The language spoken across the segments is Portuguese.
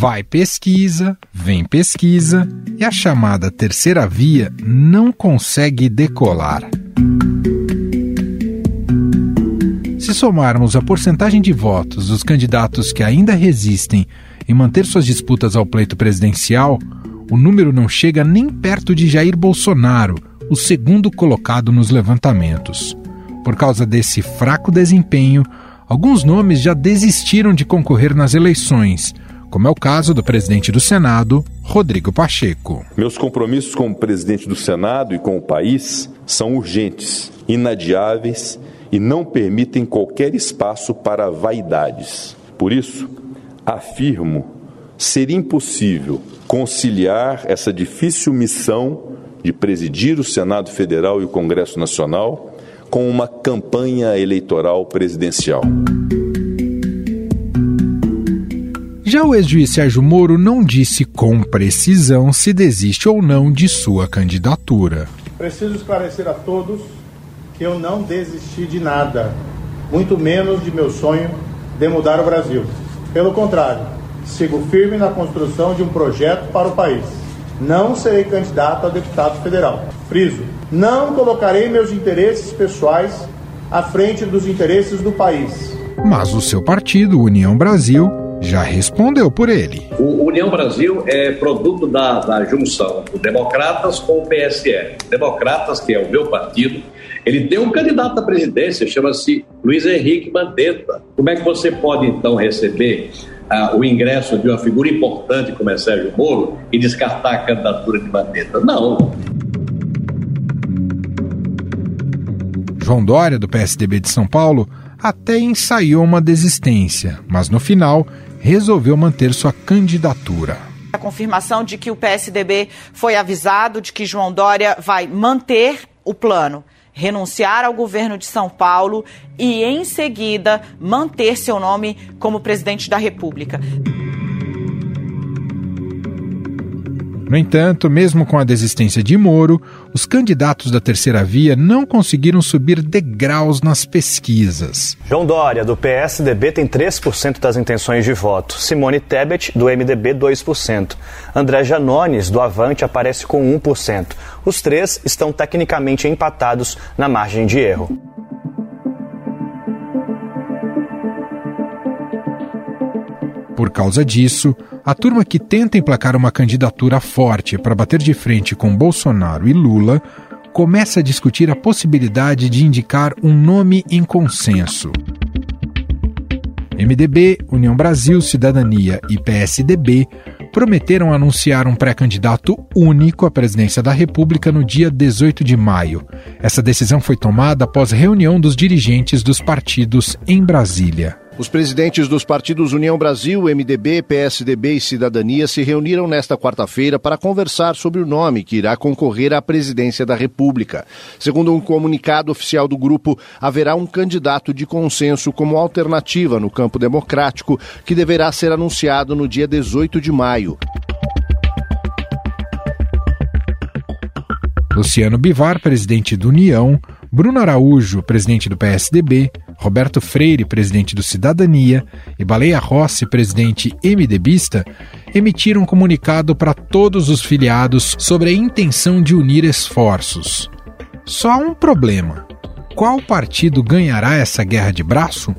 Vai pesquisa, vem pesquisa e a chamada terceira via não consegue decolar. Se somarmos a porcentagem de votos dos candidatos que ainda resistem em manter suas disputas ao pleito presidencial, o número não chega nem perto de Jair Bolsonaro, o segundo colocado nos levantamentos. Por causa desse fraco desempenho, alguns nomes já desistiram de concorrer nas eleições, como é o caso do presidente do Senado, Rodrigo Pacheco. Meus compromissos como presidente do Senado e com o país são urgentes, inadiáveis e não permitem qualquer espaço para vaidades. Por isso, afirmo ser impossível conciliar essa difícil missão de presidir o Senado Federal e o Congresso Nacional com uma campanha eleitoral presidencial. Já o ex-juiz Sérgio Moro não disse com precisão se desiste ou não de sua candidatura. Preciso esclarecer a todos que eu não desisti de nada, muito menos de meu sonho de mudar o Brasil. Pelo contrário, sigo firme na construção de um projeto para o país. Não serei candidato a deputado federal. Friso, não colocarei meus interesses pessoais à frente dos interesses do país. Mas o seu partido, União Brasil, já respondeu por ele. O União Brasil é produto da, da junção do Democratas com o PSL. Democratas, que é o meu partido, ele tem um candidato à presidência, chama-se Luiz Henrique Mandetta. Como é que você pode, então, receber ah, o ingresso de uma figura importante como é Sérgio Moro e descartar a candidatura de Mandetta? Não. João Dória, do PSDB de São Paulo, até ensaiou uma desistência, mas no final resolveu manter sua candidatura. A confirmação de que o PSDB foi avisado de que João Dória vai manter o plano renunciar ao governo de São Paulo e, em seguida, manter seu nome como presidente da República. No entanto, mesmo com a desistência de Moro, os candidatos da terceira via não conseguiram subir degraus nas pesquisas. João Dória, do PSDB, tem 3% das intenções de voto. Simone Tebet, do MDB, 2%. André Janones, do Avante, aparece com 1%. Os três estão tecnicamente empatados na margem de erro. Por causa disso, a turma que tenta emplacar uma candidatura forte para bater de frente com Bolsonaro e Lula começa a discutir a possibilidade de indicar um nome em consenso. MDB, União Brasil, Cidadania e PSDB prometeram anunciar um pré-candidato único à presidência da República no dia 18 de maio. Essa decisão foi tomada após reunião dos dirigentes dos partidos em Brasília. Os presidentes dos partidos União Brasil, MDB, PSDB e Cidadania se reuniram nesta quarta-feira para conversar sobre o nome que irá concorrer à presidência da República. Segundo um comunicado oficial do grupo, haverá um candidato de consenso como alternativa no campo democrático que deverá ser anunciado no dia 18 de maio. Luciano Bivar, presidente do União, Bruno Araújo, presidente do PSDB, Roberto Freire, presidente do Cidadania, e Baleia Rossi, presidente MDBista, emitiram um comunicado para todos os filiados sobre a intenção de unir esforços. Só um problema: qual partido ganhará essa guerra de braço?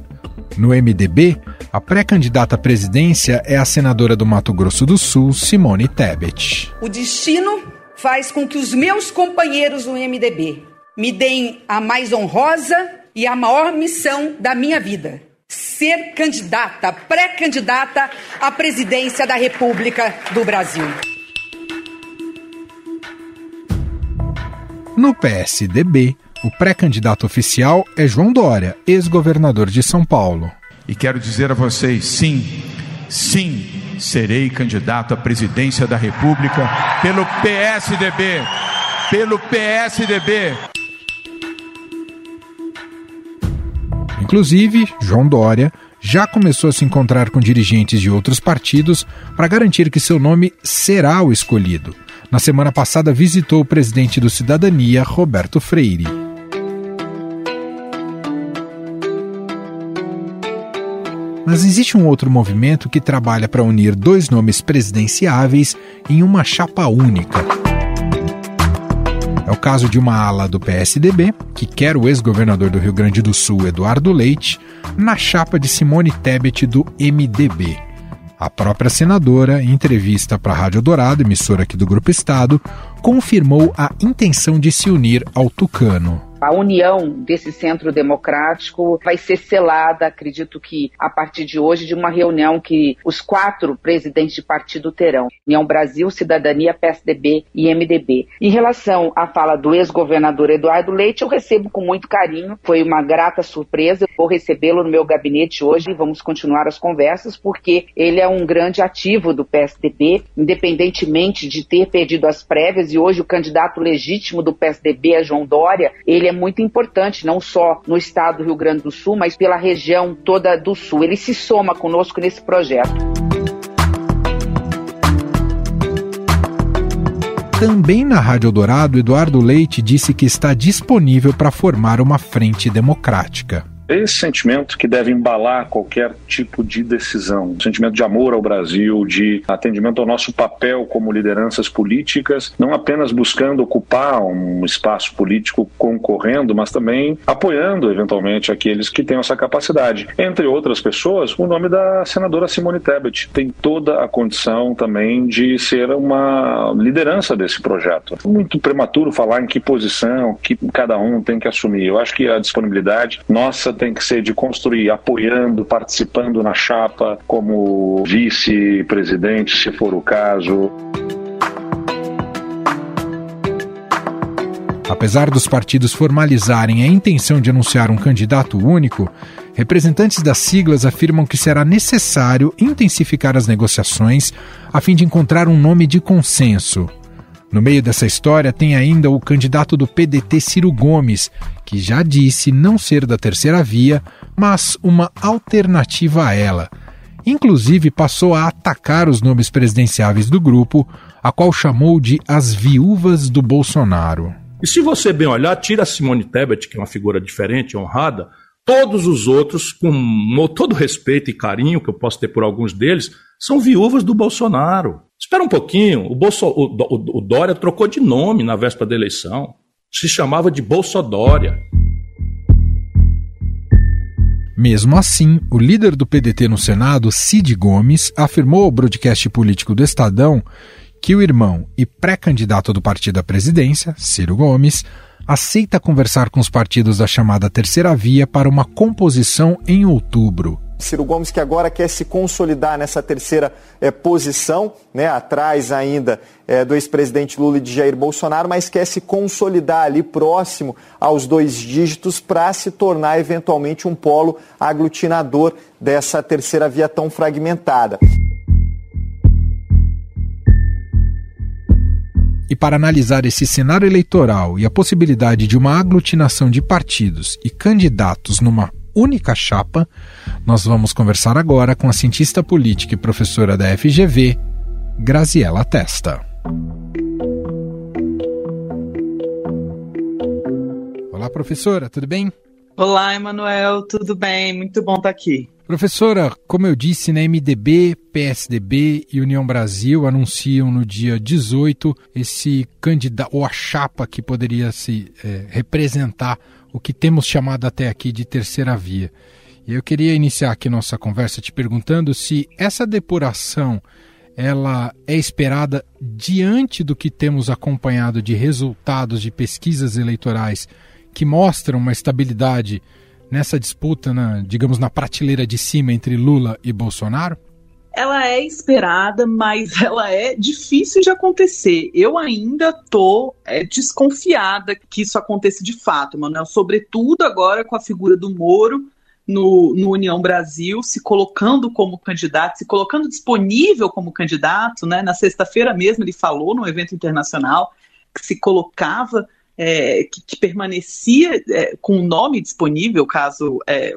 No MDB, a pré-candidata à presidência é a senadora do Mato Grosso do Sul, Simone Tebet. O destino faz com que os meus companheiros do MDB me deem a mais honrosa e a maior missão da minha vida: ser candidata, pré-candidata à presidência da República do Brasil. No PSDB, o pré-candidato oficial é João Dória, ex-governador de São Paulo. E quero dizer a vocês: sim, sim, serei candidato à presidência da República pelo PSDB. Pelo PSDB. Inclusive, João Dória já começou a se encontrar com dirigentes de outros partidos para garantir que seu nome será o escolhido. Na semana passada, visitou o presidente do Cidadania, Roberto Freire. Mas existe um outro movimento que trabalha para unir dois nomes presidenciáveis em uma chapa única. É o caso de uma ala do PSDB, que quer o ex-governador do Rio Grande do Sul, Eduardo Leite, na chapa de Simone Tebet do MDB. A própria senadora, em entrevista para a Rádio Dourado, emissora aqui do Grupo Estado, confirmou a intenção de se unir ao Tucano a união desse centro democrático vai ser selada, acredito que a partir de hoje, de uma reunião que os quatro presidentes de partido terão: União Brasil, Cidadania, PSDB e MDB. Em relação à fala do ex-governador Eduardo Leite, eu recebo com muito carinho, foi uma grata surpresa. Vou recebê-lo no meu gabinete hoje e vamos continuar as conversas, porque ele é um grande ativo do PSDB, independentemente de ter perdido as prévias, e hoje o candidato legítimo do PSDB é João Dória, ele é é muito importante, não só no estado do Rio Grande do Sul, mas pela região toda do Sul. Ele se soma conosco nesse projeto. Também na Rádio Dourado, Eduardo Leite disse que está disponível para formar uma frente democrática esse sentimento que deve embalar qualquer tipo de decisão. Sentimento de amor ao Brasil, de atendimento ao nosso papel como lideranças políticas, não apenas buscando ocupar um espaço político concorrendo, mas também apoiando eventualmente aqueles que têm essa capacidade. Entre outras pessoas, o nome da senadora Simone Tebet tem toda a condição também de ser uma liderança desse projeto. Muito prematuro falar em que posição que cada um tem que assumir. Eu acho que a disponibilidade nossa tem que ser de construir apoiando, participando na chapa como vice-presidente, se for o caso. Apesar dos partidos formalizarem a intenção de anunciar um candidato único, representantes das siglas afirmam que será necessário intensificar as negociações a fim de encontrar um nome de consenso. No meio dessa história tem ainda o candidato do PDT Ciro Gomes, que já disse não ser da terceira via, mas uma alternativa a ela. Inclusive passou a atacar os nomes presidenciáveis do grupo, a qual chamou de as viúvas do Bolsonaro. E se você bem olhar, tira Simone Tebet, que é uma figura diferente, honrada, todos os outros, com todo respeito e carinho que eu posso ter por alguns deles, são viúvas do Bolsonaro. Espera um pouquinho, o, Bolso, o, o, o Dória trocou de nome na véspera da eleição. Se chamava de Bolsodória. Mesmo assim, o líder do PDT no Senado, Cid Gomes, afirmou ao broadcast político do Estadão que o irmão e pré-candidato do partido à presidência, Ciro Gomes, aceita conversar com os partidos da chamada Terceira Via para uma composição em outubro. Ciro Gomes que agora quer se consolidar nessa terceira é, posição, né, atrás ainda é, do ex-presidente Lula e de Jair Bolsonaro, mas quer se consolidar ali próximo aos dois dígitos para se tornar eventualmente um polo aglutinador dessa terceira via tão fragmentada. E para analisar esse cenário eleitoral e a possibilidade de uma aglutinação de partidos e candidatos numa única chapa, nós vamos conversar agora com a cientista política e professora da FGV, Graziela Testa. Olá, professora, tudo bem? Olá, Emanuel, tudo bem? Muito bom estar aqui. Professora, como eu disse, né, MDB, PSDB e União Brasil anunciam no dia 18 esse candidato, ou a chapa que poderia se é, representar o que temos chamado até aqui de terceira via. E eu queria iniciar aqui nossa conversa te perguntando se essa depuração ela é esperada diante do que temos acompanhado de resultados de pesquisas eleitorais que mostram uma estabilidade nessa disputa, na, digamos, na prateleira de cima entre Lula e Bolsonaro? Ela é esperada, mas ela é difícil de acontecer. Eu ainda tô é, desconfiada que isso aconteça de fato, Manuel. Sobretudo agora com a figura do Moro no, no, União Brasil, se colocando como candidato, se colocando disponível como candidato, né? Na sexta-feira mesmo ele falou no evento internacional que se colocava, é, que, que, permanecia é, com o nome disponível caso é,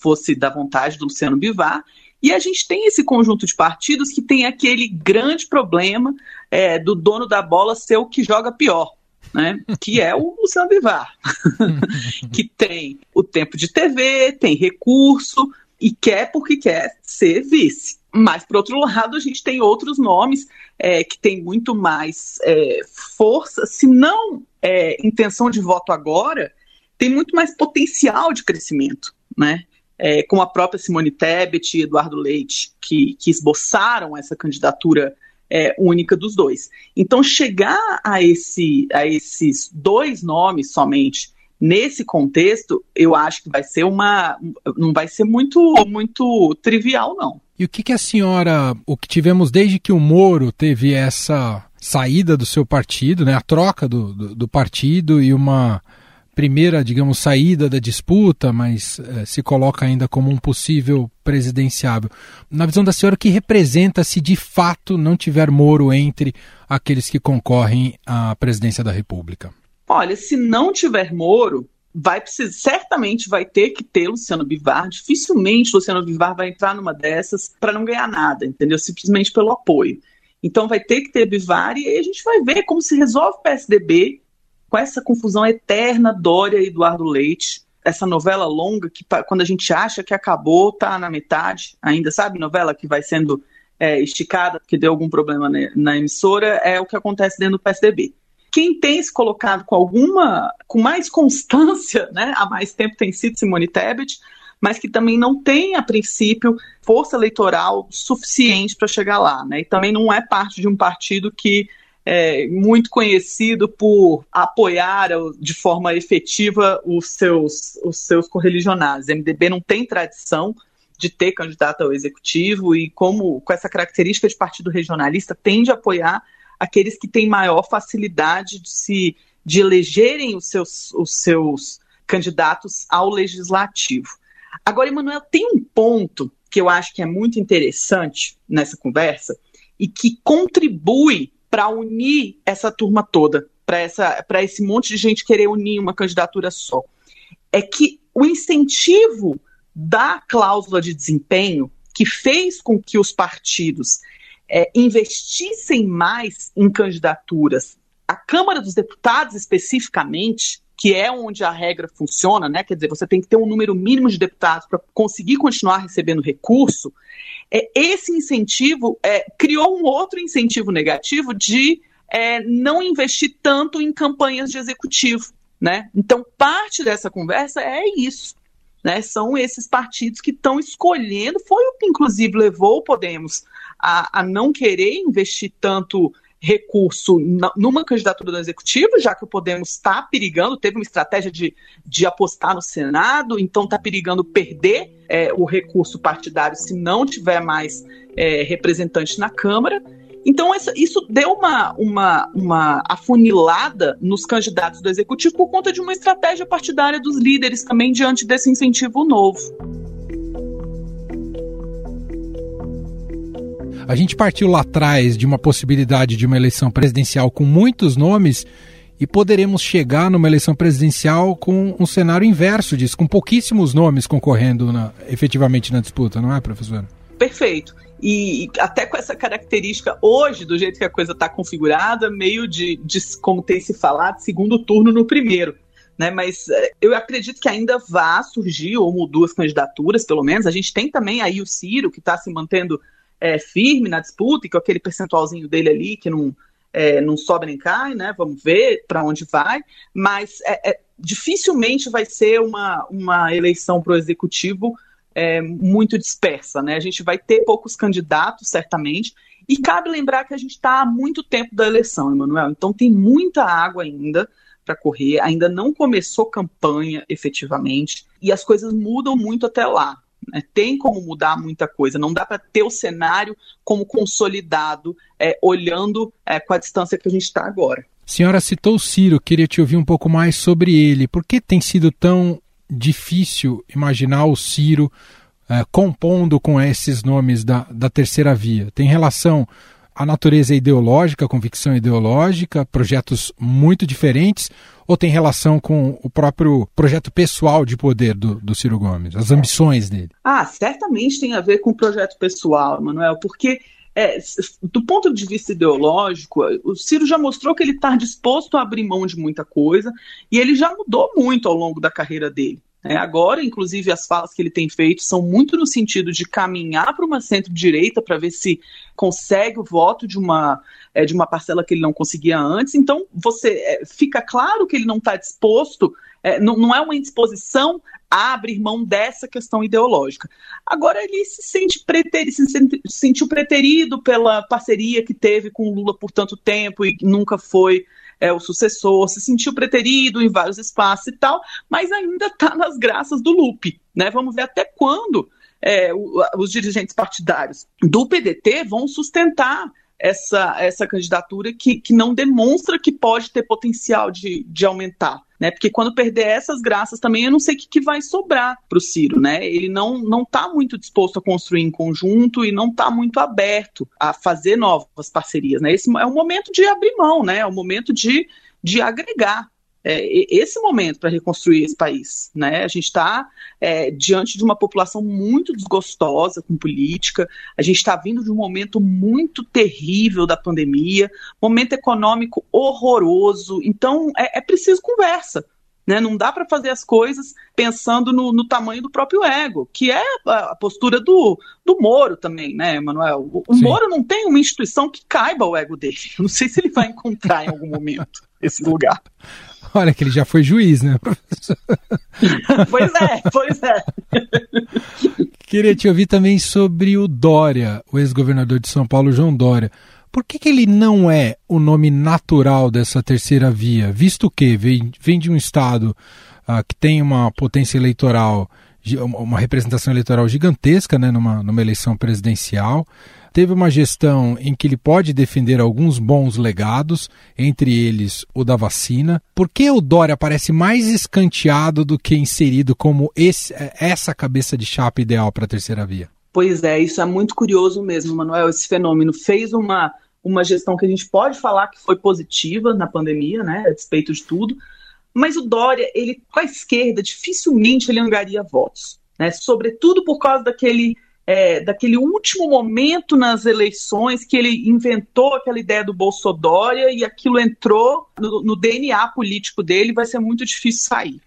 fosse da vontade do Luciano Bivar. E a gente tem esse conjunto de partidos que tem aquele grande problema é, do dono da bola ser o que joga pior. Né, que é o Luciano Bivar, que tem o tempo de TV, tem recurso, e quer porque quer ser vice. Mas, por outro lado, a gente tem outros nomes é, que têm muito mais é, força, se não é, intenção de voto agora, tem muito mais potencial de crescimento, né? É, como a própria Simone Tebet e Eduardo Leite, que, que esboçaram essa candidatura é, única dos dois. Então, chegar a, esse, a esses dois nomes somente nesse contexto, eu acho que vai ser uma. não vai ser muito, muito trivial, não. E o que, que a senhora. O que tivemos desde que o Moro teve essa saída do seu partido, né, a troca do, do, do partido e uma primeira, digamos, saída da disputa, mas eh, se coloca ainda como um possível presidenciável. Na visão da senhora, o que representa se de fato não tiver Moro entre aqueles que concorrem à presidência da República? Olha, se não tiver Moro, vai precisar, certamente vai ter que ter Luciano Bivar. Dificilmente Luciano Bivar vai entrar numa dessas para não ganhar nada, entendeu? Simplesmente pelo apoio. Então vai ter que ter Bivar e aí a gente vai ver como se resolve o PSDB com essa confusão eterna Dória e Eduardo Leite. Essa novela longa que quando a gente acha que acabou, tá na metade ainda, sabe? Novela que vai sendo é, esticada porque deu algum problema na, na emissora, é o que acontece dentro do PSDB. Quem tem se colocado com alguma, com mais constância, né, há mais tempo tem sido Simone Tebet, mas que também não tem, a princípio, força eleitoral suficiente para chegar lá. Né? E também não é parte de um partido que é muito conhecido por apoiar de forma efetiva os seus, os seus correligionários. MDB não tem tradição de ter candidato ao executivo e, como com essa característica de partido regionalista, tende a apoiar aqueles que têm maior facilidade de se de elegerem os seus, os seus candidatos ao legislativo. Agora, Emanuel, tem um ponto que eu acho que é muito interessante nessa conversa e que contribui para unir essa turma toda, para esse monte de gente querer unir uma candidatura só. É que o incentivo da cláusula de desempenho, que fez com que os partidos é, investissem mais em candidaturas, a Câmara dos Deputados especificamente, que é onde a regra funciona, né? Quer dizer, você tem que ter um número mínimo de deputados para conseguir continuar recebendo recurso. É, esse incentivo é, criou um outro incentivo negativo de é, não investir tanto em campanhas de executivo, né? Então, parte dessa conversa é isso. Né, são esses partidos que estão escolhendo, foi o que inclusive levou o Podemos a, a não querer investir tanto recurso numa candidatura do executivo, já que o Podemos está perigando, teve uma estratégia de, de apostar no Senado, então está perigando perder é, o recurso partidário se não tiver mais é, representante na Câmara. Então, isso deu uma, uma, uma afunilada nos candidatos do executivo por conta de uma estratégia partidária dos líderes também diante desse incentivo novo. A gente partiu lá atrás de uma possibilidade de uma eleição presidencial com muitos nomes e poderemos chegar numa eleição presidencial com um cenário inverso disso, com pouquíssimos nomes concorrendo na, efetivamente na disputa, não é, professora? Perfeito. E até com essa característica hoje, do jeito que a coisa está configurada, meio de, de, como tem se falado, segundo turno no primeiro. Né, mas é, eu acredito que ainda vá surgir uma ou duas candidaturas, pelo menos. A gente tem também aí o Ciro, que está se mantendo é, firme na disputa e com aquele percentualzinho dele ali que não, é, não sobe nem cai, né? Vamos ver para onde vai, mas é, é, dificilmente vai ser uma, uma eleição para o executivo é, muito dispersa, né? A gente vai ter poucos candidatos, certamente, e cabe lembrar que a gente está há muito tempo da eleição, Emanuel, então tem muita água ainda para correr, ainda não começou campanha efetivamente, e as coisas mudam muito até lá. Né? Tem como mudar muita coisa, não dá para ter o cenário como consolidado, é, olhando é, com a distância que a gente está agora. Senhora citou o Ciro, queria te ouvir um pouco mais sobre ele. Por que tem sido tão difícil imaginar o Ciro é, compondo com esses nomes da, da terceira via? Tem relação a natureza ideológica, convicção ideológica, projetos muito diferentes, ou tem relação com o próprio projeto pessoal de poder do, do Ciro Gomes, as ambições dele? Ah, certamente tem a ver com o projeto pessoal, Manuel, porque é, do ponto de vista ideológico, o Ciro já mostrou que ele está disposto a abrir mão de muita coisa e ele já mudou muito ao longo da carreira dele. É, agora, inclusive, as falas que ele tem feito são muito no sentido de caminhar para uma centro-direita para ver se consegue o voto de uma, é, de uma parcela que ele não conseguia antes. Então, você é, fica claro que ele não está disposto, é, não, não é uma indisposição a abrir mão dessa questão ideológica. Agora, ele se sente preterido, se sentiu preterido pela parceria que teve com o Lula por tanto tempo e nunca foi é, o sucessor, se sentiu preterido em vários espaços e tal, mas ainda está nas graças do Lupe. Né? Vamos ver até quando é, o, os dirigentes partidários do PDT vão sustentar essa, essa candidatura que, que não demonstra que pode ter potencial de, de aumentar. Né? Porque quando perder essas graças também, eu não sei o que, que vai sobrar para o Ciro. Né? Ele não não está muito disposto a construir em conjunto e não está muito aberto a fazer novas parcerias. Né? Esse é o momento de abrir mão, né? é o momento de, de agregar é, esse momento para reconstruir esse país. Né? A gente está é, diante de uma população muito desgostosa com política, a gente está vindo de um momento muito terrível da pandemia, momento econômico horroroso, então é, é preciso conversa. Né? Não dá para fazer as coisas pensando no, no, tamanho do próprio ego, que é a, a postura do, do Moro também, né, Manuel? O, o Moro não tem uma instituição que caiba o ego dele. Eu não sei se ele vai encontrar em algum momento esse lugar. Olha que ele já foi juiz, né, professor? pois é, pois é. Queria te ouvir também sobre o Dória, o ex-governador de São Paulo, João Dória. Por que, que ele não é o nome natural dessa terceira via, visto que vem, vem de um estado uh, que tem uma potência eleitoral, uma representação eleitoral gigantesca né, numa, numa eleição presidencial, teve uma gestão em que ele pode defender alguns bons legados, entre eles o da vacina. Por que o Dória parece mais escanteado do que inserido como esse, essa cabeça de chapa ideal para a terceira via? Pois é, isso é muito curioso mesmo, Manuel. Esse fenômeno fez uma, uma gestão que a gente pode falar que foi positiva na pandemia, né, a despeito de tudo. Mas o Dória, ele com a esquerda, dificilmente ele angaria votos, né? Sobretudo por causa daquele é, daquele último momento nas eleições que ele inventou aquela ideia do Bolsodória e aquilo entrou no, no DNA político dele, vai ser muito difícil sair.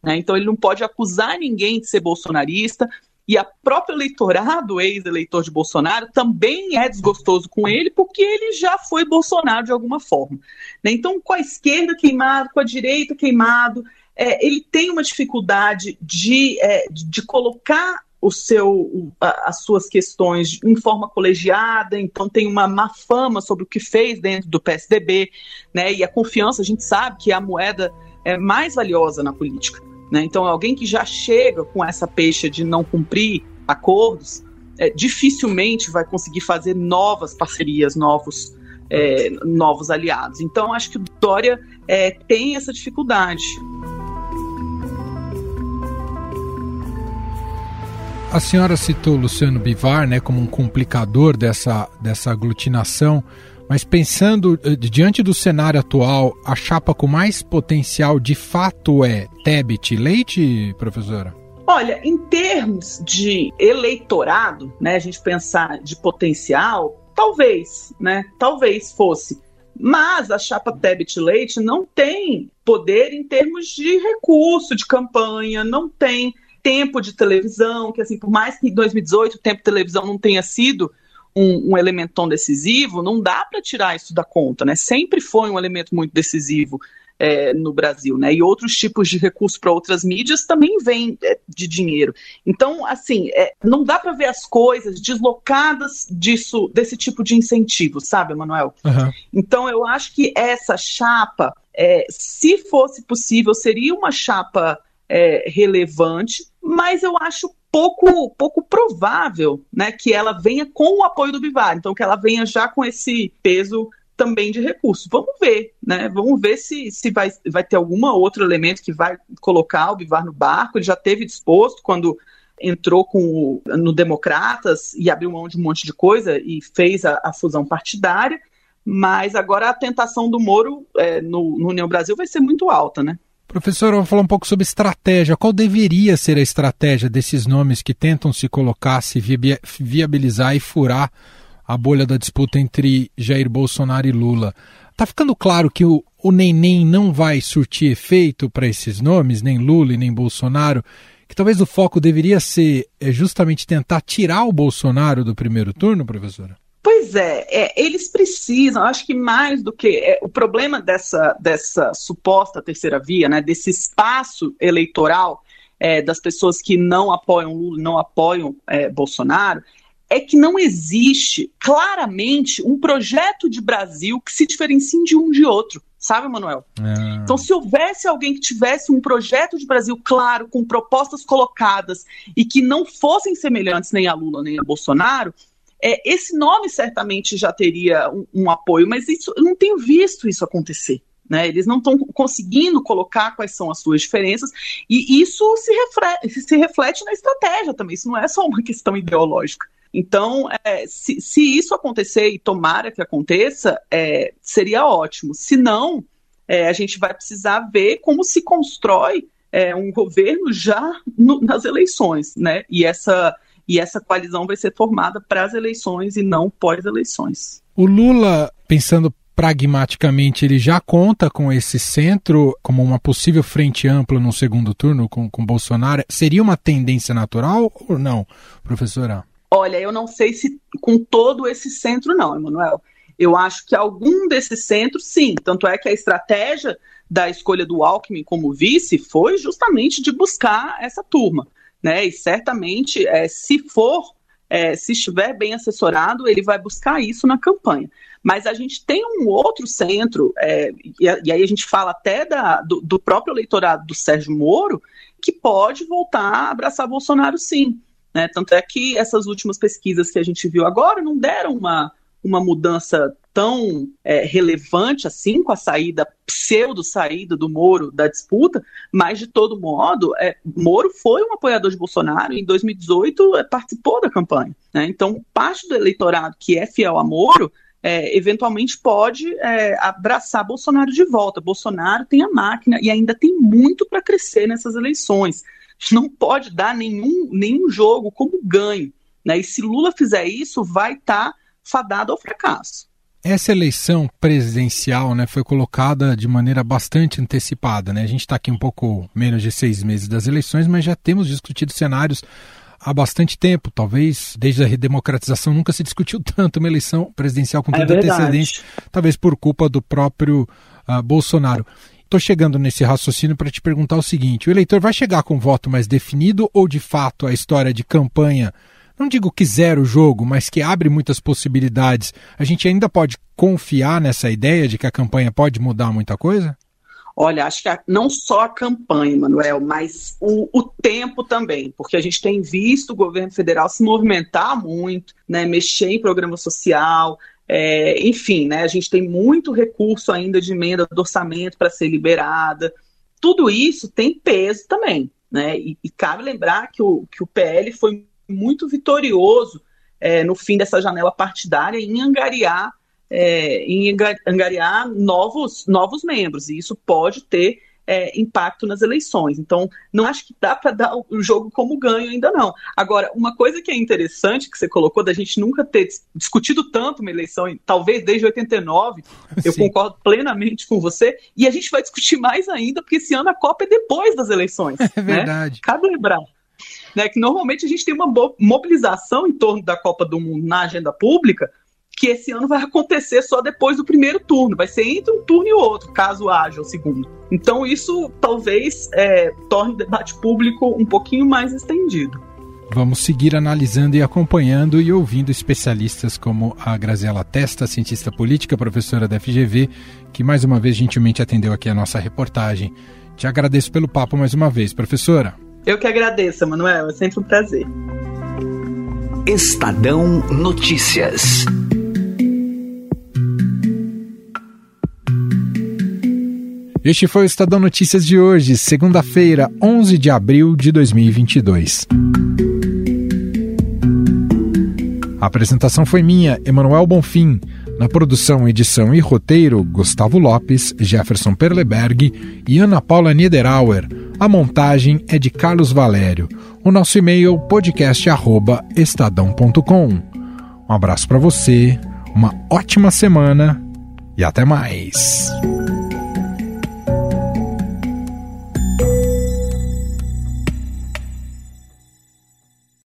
Né? Então ele não pode acusar ninguém de ser bolsonarista, e a própria eleitorado, ex-eleitor de Bolsonaro, também é desgostoso com ele, porque ele já foi Bolsonaro de alguma forma. Né? Então, com a esquerda queimado, com a direita queimado, é, ele tem uma dificuldade de, é, de colocar o seu, as suas questões em forma colegiada, então tem uma má fama sobre o que fez dentro do PSDB, né? E a confiança, a gente sabe que é a moeda é mais valiosa na política, né? Então alguém que já chega com essa peixe de não cumprir acordos, é, dificilmente vai conseguir fazer novas parcerias, novos é, novos aliados. Então acho que o Dória é, tem essa dificuldade. A senhora citou Luciano Bivar né, como um complicador dessa, dessa aglutinação, mas pensando eh, diante do cenário atual, a chapa com mais potencial de fato é Tebet Leite, professora? Olha, em termos de eleitorado, né, a gente pensar de potencial, talvez, né, talvez fosse. Mas a chapa Tebet Leite não tem poder em termos de recurso de campanha, não tem tempo de televisão, que assim, por mais que em 2018 o tempo de televisão não tenha sido um, um elemento tão decisivo, não dá para tirar isso da conta, né? Sempre foi um elemento muito decisivo é, no Brasil, né? E outros tipos de recursos para outras mídias também vêm é, de dinheiro. Então, assim, é, não dá para ver as coisas deslocadas disso, desse tipo de incentivo, sabe, Manuel? Uhum. Então, eu acho que essa chapa, é, se fosse possível, seria uma chapa é, relevante, mas eu acho pouco, pouco provável né, que ela venha com o apoio do Bivar, então que ela venha já com esse peso também de recursos. Vamos ver, né? Vamos ver se, se vai, vai ter algum outro elemento que vai colocar o Bivar no barco. Ele já teve disposto quando entrou com o, no Democratas e abriu mão de um monte de coisa e fez a, a fusão partidária. Mas agora a tentação do Moro é, no, no União Brasil vai ser muito alta, né? Professor, vou falar um pouco sobre estratégia. Qual deveria ser a estratégia desses nomes que tentam se colocar, se viabilizar e furar a bolha da disputa entre Jair Bolsonaro e Lula? Tá ficando claro que o, o neném não vai surtir efeito para esses nomes, nem Lula e nem Bolsonaro, que talvez o foco deveria ser é, justamente tentar tirar o Bolsonaro do primeiro turno, professora? Pois é, é, eles precisam, acho que mais do que é, o problema dessa, dessa suposta terceira via, né, desse espaço eleitoral é, das pessoas que não apoiam Lula, não apoiam é, Bolsonaro, é que não existe claramente um projeto de Brasil que se diferencie de um de outro, sabe, Manuel? É. Então, se houvesse alguém que tivesse um projeto de Brasil claro, com propostas colocadas e que não fossem semelhantes nem a Lula nem a Bolsonaro, é, esse nome certamente já teria um, um apoio, mas isso, eu não tenho visto isso acontecer. Né, eles não estão conseguindo colocar quais são as suas diferenças, e isso se reflete, se reflete na estratégia também. Isso não é só uma questão ideológica. Então, é, se, se, isso acontecer, e tomara que aconteça, é, seria ótimo. Se não, é, a gente vai precisar ver como se constrói é, um governo já no, nas eleições, né? E essa e essa coalizão vai ser formada para as eleições e não pós-eleições. O Lula, pensando pragmaticamente, ele já conta com esse centro como uma possível frente ampla no segundo turno com, com Bolsonaro. Seria uma tendência natural ou não, professora? Olha, eu não sei se com todo esse centro, não, Emanuel. Eu acho que algum desses centros, sim. Tanto é que a estratégia da escolha do Alckmin como vice foi justamente de buscar essa turma né? E certamente, é, se for, é, se estiver bem assessorado, ele vai buscar isso na campanha. Mas a gente tem um outro centro, é, e, e, aí a gente fala até da, do, do, próprio eleitorado do Sérgio Moro, que pode voltar a abraçar Bolsonaro sim. Né? Tanto é que essas últimas pesquisas que a gente viu agora não deram uma, uma mudança tão é, relevante assim com a saída, pseudo saída do Moro da disputa, mas de todo modo, é, Moro foi um apoiador de Bolsonaro e em 2018 é, participou da campanha. Né? Então, parte do eleitorado que é fiel a Moro é, eventualmente pode é, abraçar Bolsonaro de volta. Bolsonaro tem a máquina e ainda tem muito para crescer nessas eleições. Não pode dar nenhum, nenhum jogo como ganho. Né? E se Lula fizer isso, vai estar tá fadado ao fracasso. Essa eleição presidencial né, foi colocada de maneira bastante antecipada. Né? A gente está aqui um pouco menos de seis meses das eleições, mas já temos discutido cenários há bastante tempo. Talvez desde a redemocratização nunca se discutiu tanto uma eleição presidencial com é tanta é antecedência, talvez por culpa do próprio uh, Bolsonaro. Estou chegando nesse raciocínio para te perguntar o seguinte: o eleitor vai chegar com voto mais definido ou de fato a história de campanha não digo que zera o jogo, mas que abre muitas possibilidades, a gente ainda pode confiar nessa ideia de que a campanha pode mudar muita coisa? Olha, acho que a, não só a campanha, Manuel, mas o, o, tempo também, porque a gente tem visto o governo federal se movimentar muito, né, mexer em programa social, é, enfim, né, a gente tem muito recurso ainda de emenda do orçamento para ser liberada. Tudo isso tem peso também, né? E, e cabe lembrar que o, que o PL foi muito vitorioso é, no fim dessa janela partidária em angariar, é, em angariar novos, novos membros, e isso pode ter é, impacto nas eleições. Então, não acho que dá para dar o jogo como ganho ainda não. Agora, uma coisa que é interessante que você colocou da gente nunca ter discutido tanto uma eleição, talvez desde 89, eu concordo plenamente com você, e a gente vai discutir mais ainda, porque esse ano a Copa é depois das eleições. É né? verdade. Cabe lembrar né, que normalmente a gente tem uma mobilização em torno da Copa do Mundo na agenda pública, que esse ano vai acontecer só depois do primeiro turno, vai ser entre um turno e outro, caso haja o segundo. Então isso talvez é, torne o debate público um pouquinho mais estendido. Vamos seguir analisando e acompanhando e ouvindo especialistas como a Graziela Testa, cientista política, professora da FGV, que mais uma vez gentilmente atendeu aqui a nossa reportagem. Te agradeço pelo papo mais uma vez, professora. Eu que agradeço, Manuel. É sempre um prazer. Estadão Notícias. Este foi o Estadão Notícias de hoje, segunda-feira, 11 de abril de 2022. A apresentação foi minha, Emanuel Bonfim. Na produção, edição e roteiro, Gustavo Lopes, Jefferson Perleberg e Ana Paula Niederauer. A montagem é de Carlos Valério. O nosso e-mail podcast@estadão.com. Um abraço para você, uma ótima semana e até mais.